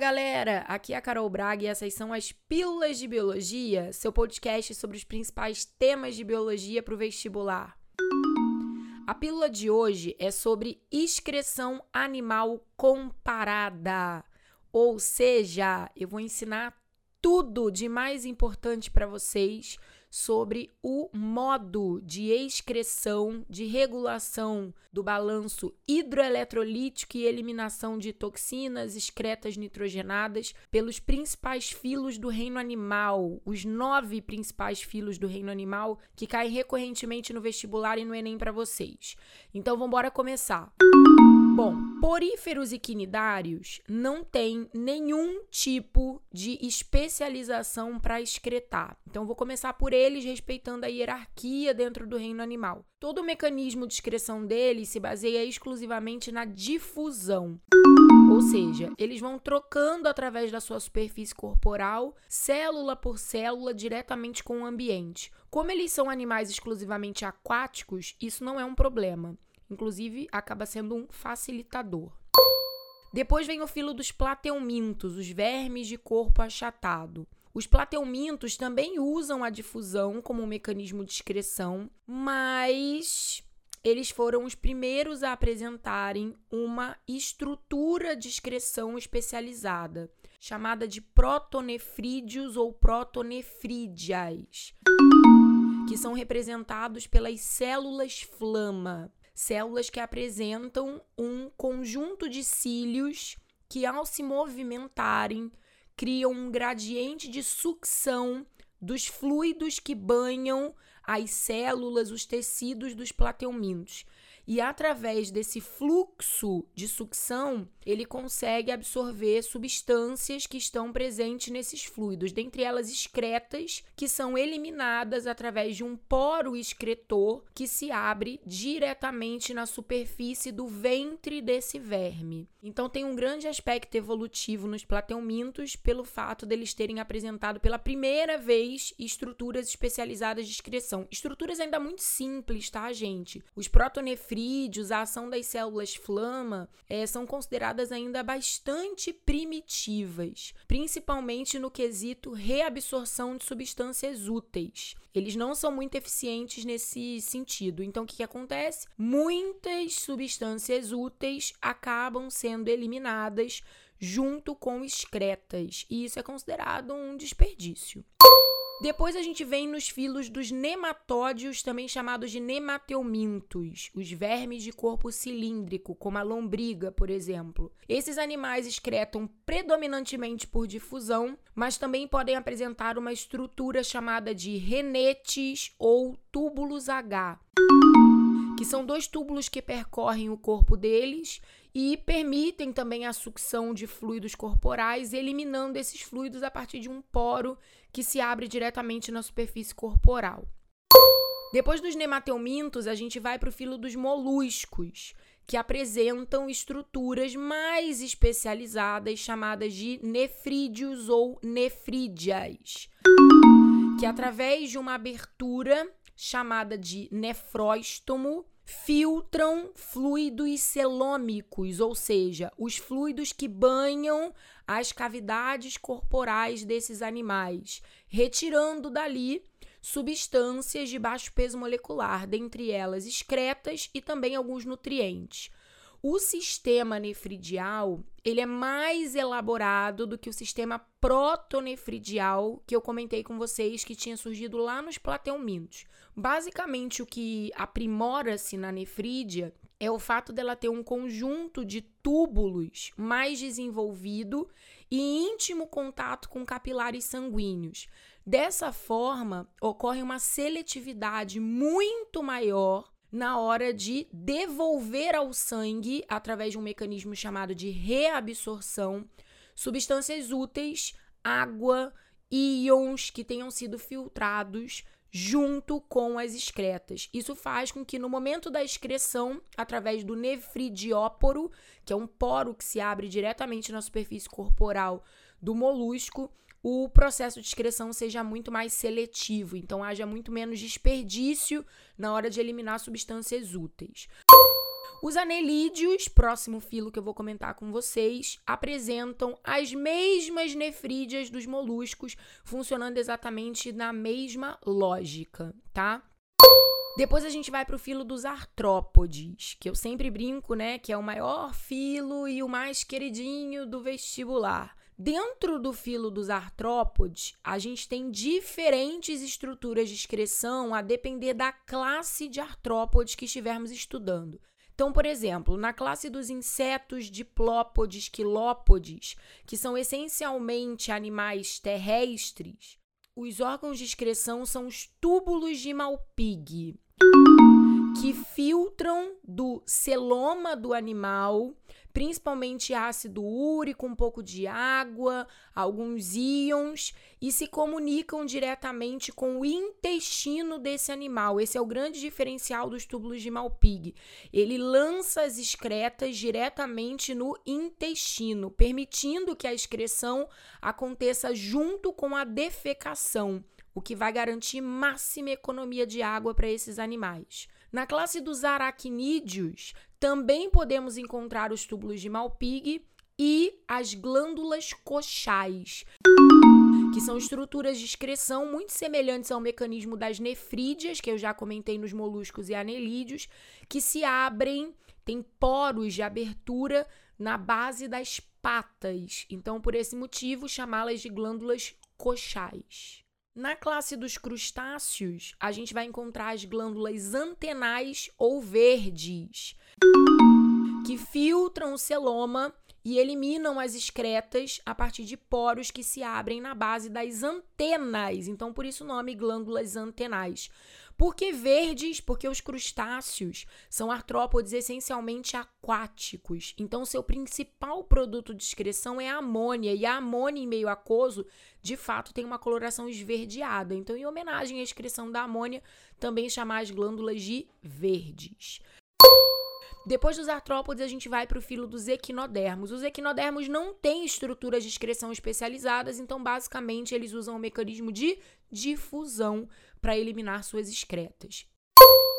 galera! Aqui é a Carol Braga e essas são as Pílulas de Biologia, seu podcast sobre os principais temas de biologia para o vestibular. A pílula de hoje é sobre excreção animal comparada. Ou seja, eu vou ensinar tudo de mais importante para vocês sobre o modo de excreção, de regulação do balanço hidroeletrolítico e eliminação de toxinas excretas nitrogenadas pelos principais filos do reino animal, os nove principais filos do reino animal que caem recorrentemente no vestibular e no Enem para vocês. Então vamos começar. Bom, poríferos e quinidários não têm nenhum tipo de especialização para excretar. Então, vou começar por eles, respeitando a hierarquia dentro do reino animal. Todo o mecanismo de excreção deles se baseia exclusivamente na difusão. Ou seja, eles vão trocando através da sua superfície corporal, célula por célula, diretamente com o ambiente. Como eles são animais exclusivamente aquáticos, isso não é um problema. Inclusive, acaba sendo um facilitador. Depois vem o filo dos plateumintos, os vermes de corpo achatado. Os plateumintos também usam a difusão como um mecanismo de excreção, mas eles foram os primeiros a apresentarem uma estrutura de excreção especializada, chamada de protonefrídeos ou protonefrídeas, que são representados pelas células flama células que apresentam um conjunto de cílios que, ao se movimentarem, criam um gradiente de sucção dos fluidos que banham as células, os tecidos dos plateumintos. E através desse fluxo de sucção, ele consegue absorver substâncias que estão presentes nesses fluidos, dentre elas excretas, que são eliminadas através de um poro excretor que se abre diretamente na superfície do ventre desse verme. Então tem um grande aspecto evolutivo nos plateumintos pelo fato deles terem apresentado pela primeira vez estruturas especializadas de excreção. Estruturas ainda muito simples, tá, gente? Os protonefrídeos nefrídeos, a ação das células flama, é, são consideradas ainda bastante primitivas, principalmente no quesito reabsorção de substâncias úteis. Eles não são muito eficientes nesse sentido. Então, o que, que acontece? Muitas substâncias úteis acabam sendo eliminadas junto com excretas, e isso é considerado um desperdício. Depois a gente vem nos filos dos nematódios, também chamados de nemateumintos, os vermes de corpo cilíndrico, como a lombriga, por exemplo. Esses animais excretam predominantemente por difusão, mas também podem apresentar uma estrutura chamada de renetes ou túbulos H, que são dois túbulos que percorrem o corpo deles e permitem também a sucção de fluidos corporais, eliminando esses fluidos a partir de um poro que se abre diretamente na superfície corporal. Depois dos nemateumintos, a gente vai para o filo dos moluscos, que apresentam estruturas mais especializadas chamadas de nefrídeos ou nefrídeas, que através de uma abertura chamada de nefróstomo filtram fluidos celômicos, ou seja, os fluidos que banham as cavidades corporais desses animais, retirando dali substâncias de baixo peso molecular, dentre elas excretas e também alguns nutrientes. O sistema nefridial, ele é mais elaborado do que o sistema protonefridial que eu comentei com vocês que tinha surgido lá nos plateumintos. Basicamente, o que aprimora-se na nefrídia é o fato dela ter um conjunto de túbulos mais desenvolvido e íntimo contato com capilares sanguíneos. Dessa forma, ocorre uma seletividade muito maior na hora de devolver ao sangue, através de um mecanismo chamado de reabsorção, substâncias úteis, água, íons que tenham sido filtrados junto com as excretas. Isso faz com que no momento da excreção, através do nefridióporo, que é um poro que se abre diretamente na superfície corporal do molusco, o processo de excreção seja muito mais seletivo, então haja muito menos desperdício na hora de eliminar substâncias úteis. Os anelídeos, próximo filo que eu vou comentar com vocês, apresentam as mesmas nefrídeas dos moluscos, funcionando exatamente na mesma lógica, tá? Depois a gente vai para o filo dos artrópodes, que eu sempre brinco, né, que é o maior filo e o mais queridinho do vestibular. Dentro do filo dos artrópodes, a gente tem diferentes estruturas de excreção a depender da classe de artrópodes que estivermos estudando. Então, por exemplo, na classe dos insetos diplópodes, quilópodes, que são essencialmente animais terrestres, os órgãos de excreção são os túbulos de Malpighi, que filtram do celoma do animal principalmente ácido úrico, um pouco de água, alguns íons e se comunicam diretamente com o intestino desse animal. Esse é o grande diferencial dos túbulos de Malpighi. Ele lança as excretas diretamente no intestino, permitindo que a excreção aconteça junto com a defecação, o que vai garantir máxima economia de água para esses animais. Na classe dos aracnídeos, também podemos encontrar os túbulos de Malpighi e as glândulas coxais, que são estruturas de excreção muito semelhantes ao mecanismo das nefrídeas, que eu já comentei nos moluscos e anelídeos, que se abrem, tem poros de abertura na base das patas. Então, por esse motivo, chamá-las de glândulas coxais. Na classe dos crustáceos, a gente vai encontrar as glândulas antenais ou verdes, que filtram o celoma e eliminam as excretas a partir de poros que se abrem na base das antenas. Então, por isso o nome glândulas antenais. Por que verdes? Porque os crustáceos são artrópodes essencialmente aquáticos. Então, seu principal produto de excreção é a amônia. E a amônia em meio aquoso, de fato, tem uma coloração esverdeada. Então, em homenagem à excreção da amônia, também chamar as glândulas de verdes. Depois dos artrópodes, a gente vai para o filo dos equinodermos. Os equinodermos não têm estruturas de excreção especializadas, então, basicamente, eles usam o mecanismo de difusão para eliminar suas excretas.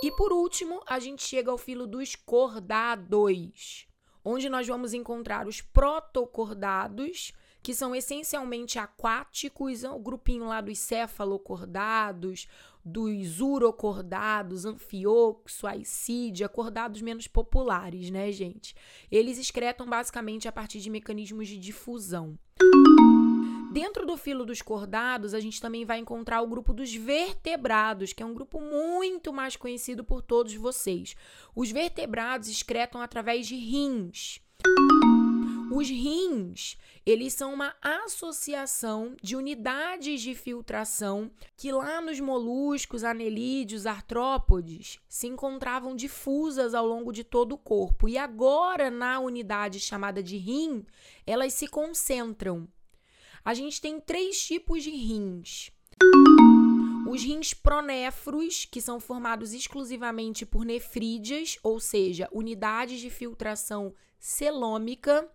E por último, a gente chega ao filo dos cordados, onde nós vamos encontrar os protocordados, que são essencialmente aquáticos, o grupinho lá dos cefalocordados, dos urocordados, anfioxo, aicídia, acordados menos populares, né, gente? Eles excretam basicamente a partir de mecanismos de difusão. Dentro do filo dos cordados, a gente também vai encontrar o grupo dos vertebrados, que é um grupo muito mais conhecido por todos vocês. Os vertebrados excretam através de rins. Os rins, eles são uma associação de unidades de filtração que lá nos moluscos, anelídeos, artrópodes se encontravam difusas ao longo de todo o corpo. E agora, na unidade chamada de rim, elas se concentram a gente tem três tipos de rins. Os rins pronéfros, que são formados exclusivamente por nefrídeas, ou seja, unidades de filtração celômica.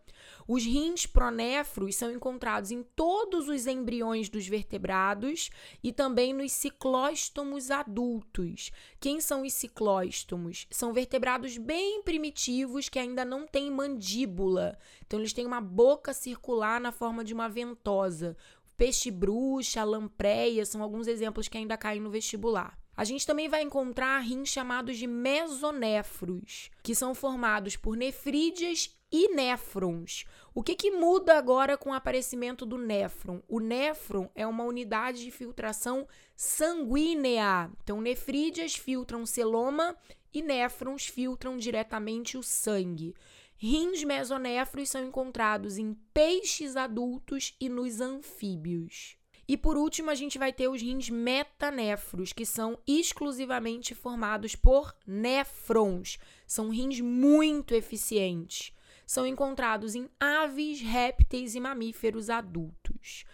Os rins pronéfros são encontrados em todos os embriões dos vertebrados e também nos ciclóstomos adultos. Quem são os ciclóstomos? São vertebrados bem primitivos que ainda não têm mandíbula. Então, eles têm uma boca circular na forma de uma ventosa. Peixe bruxa, lampreia são alguns exemplos que ainda caem no vestibular. A gente também vai encontrar rins chamados de mesonéfros, que são formados por nefrídeas e néfrons. O que, que muda agora com o aparecimento do néfron? O néfron é uma unidade de filtração sanguínea. Então, nefrídeas filtram celoma e néfrons filtram diretamente o sangue. Rins mesonéfros são encontrados em peixes adultos e nos anfíbios. E por último, a gente vai ter os rins metanéfros, que são exclusivamente formados por néfrons. São rins muito eficientes. São encontrados em aves, répteis e mamíferos adultos.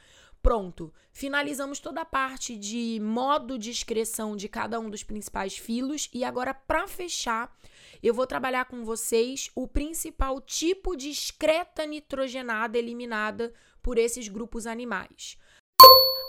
Pronto, finalizamos toda a parte de modo de excreção de cada um dos principais filos e agora para fechar, eu vou trabalhar com vocês o principal tipo de excreta nitrogenada eliminada por esses grupos animais.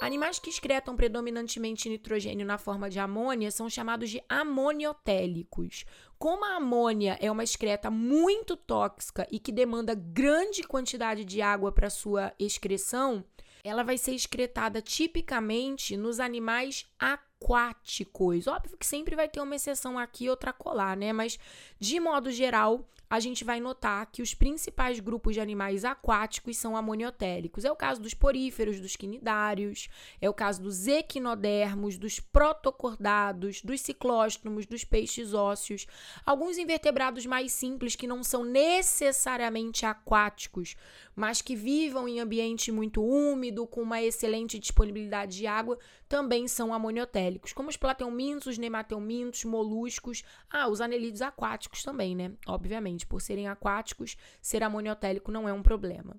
Animais que excretam predominantemente nitrogênio na forma de amônia são chamados de amoniotélicos. Como a amônia é uma excreta muito tóxica e que demanda grande quantidade de água para sua excreção, ela vai ser excretada tipicamente nos animais aquáticos. Óbvio que sempre vai ter uma exceção aqui, outra colar, né? Mas de modo geral, a gente vai notar que os principais grupos de animais aquáticos são amoniotélicos. É o caso dos poríferos, dos quinidários, é o caso dos equinodermos, dos protocordados, dos ciclóstomos, dos peixes ósseos, alguns invertebrados mais simples que não são necessariamente aquáticos, mas que vivam em ambiente muito úmido, com uma excelente disponibilidade de água, também são amoniotélicos, como os plateumintos, os nemateumintos, moluscos, ah, os anelídeos aquáticos também, né? Obviamente, por serem aquáticos, ser amoniotélico não é um problema.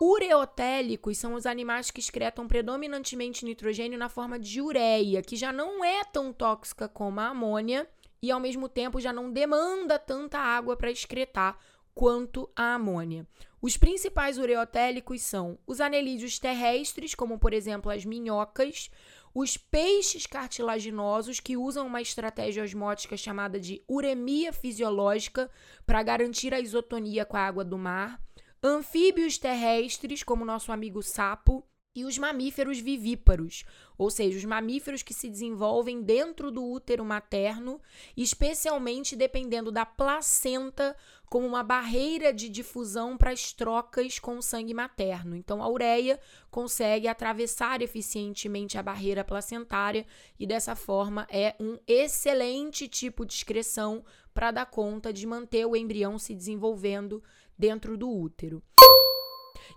Ureotélicos são os animais que excretam predominantemente nitrogênio na forma de ureia, que já não é tão tóxica como a amônia e ao mesmo tempo já não demanda tanta água para excretar quanto a amônia. Os principais ureotélicos são os anelídeos terrestres, como por exemplo as minhocas, os peixes cartilaginosos que usam uma estratégia osmótica chamada de uremia fisiológica para garantir a isotonia com a água do mar, anfíbios terrestres, como nosso amigo sapo, e os mamíferos vivíparos, ou seja, os mamíferos que se desenvolvem dentro do útero materno, especialmente dependendo da placenta como uma barreira de difusão para as trocas com o sangue materno. Então, a ureia consegue atravessar eficientemente a barreira placentária e, dessa forma, é um excelente tipo de excreção para dar conta de manter o embrião se desenvolvendo dentro do útero.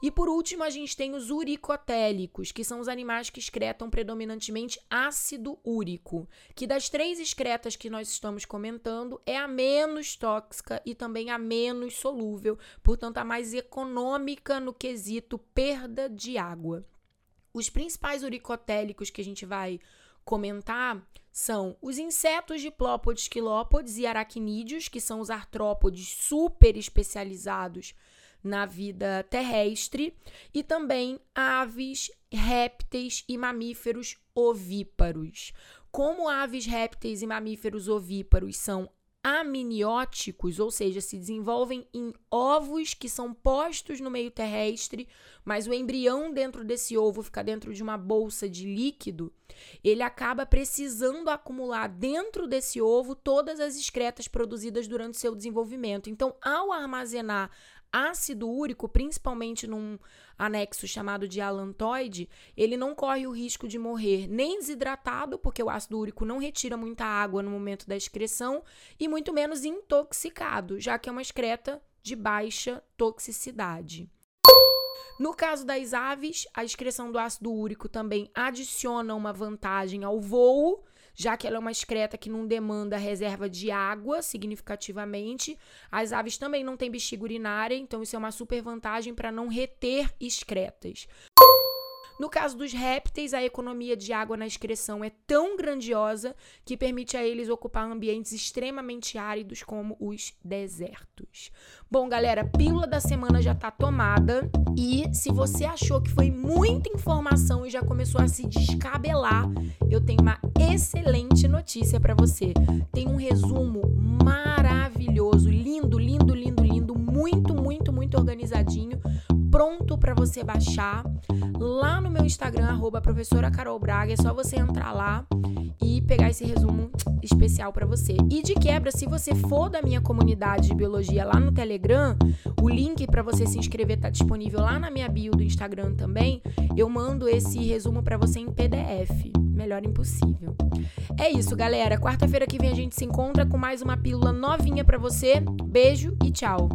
E por último, a gente tem os uricotélicos, que são os animais que excretam predominantemente ácido úrico, que das três excretas que nós estamos comentando, é a menos tóxica e também a menos solúvel, portanto, a mais econômica no quesito perda de água. Os principais uricotélicos que a gente vai comentar são os insetos diplópodes, quilópodes e aracnídeos, que são os artrópodes super especializados na vida terrestre e também aves, répteis e mamíferos ovíparos. Como aves, répteis e mamíferos ovíparos são amnióticos, ou seja, se desenvolvem em ovos que são postos no meio terrestre, mas o embrião dentro desse ovo fica dentro de uma bolsa de líquido, ele acaba precisando acumular dentro desse ovo todas as excretas produzidas durante seu desenvolvimento. Então, ao armazenar ácido úrico, principalmente num anexo chamado de alantoide, ele não corre o risco de morrer nem desidratado, porque o ácido úrico não retira muita água no momento da excreção, e muito menos intoxicado, já que é uma excreta de baixa toxicidade. No caso das aves, a excreção do ácido úrico também adiciona uma vantagem ao voo, já que ela é uma excreta que não demanda reserva de água significativamente. As aves também não têm bexiga urinária, então isso é uma super vantagem para não reter excretas. No caso dos répteis, a economia de água na excreção é tão grandiosa que permite a eles ocupar ambientes extremamente áridos como os desertos. Bom, galera, pílula da semana já tá tomada e se você achou que foi muita informação e já começou a se descabelar, eu tenho uma excelente notícia para você. Tem um resumo maravilhoso, lindo, lindo, lindo, lindo, muito, muito, muito organizadinho pronto para você baixar lá no meu Instagram, arroba professora Carol Braga. É só você entrar lá e pegar esse resumo especial para você. E de quebra, se você for da minha comunidade de biologia lá no Telegram, o link para você se inscrever tá disponível lá na minha bio do Instagram também. Eu mando esse resumo para você em PDF. Melhor impossível. É isso, galera. Quarta-feira que vem a gente se encontra com mais uma pílula novinha para você. Beijo e tchau.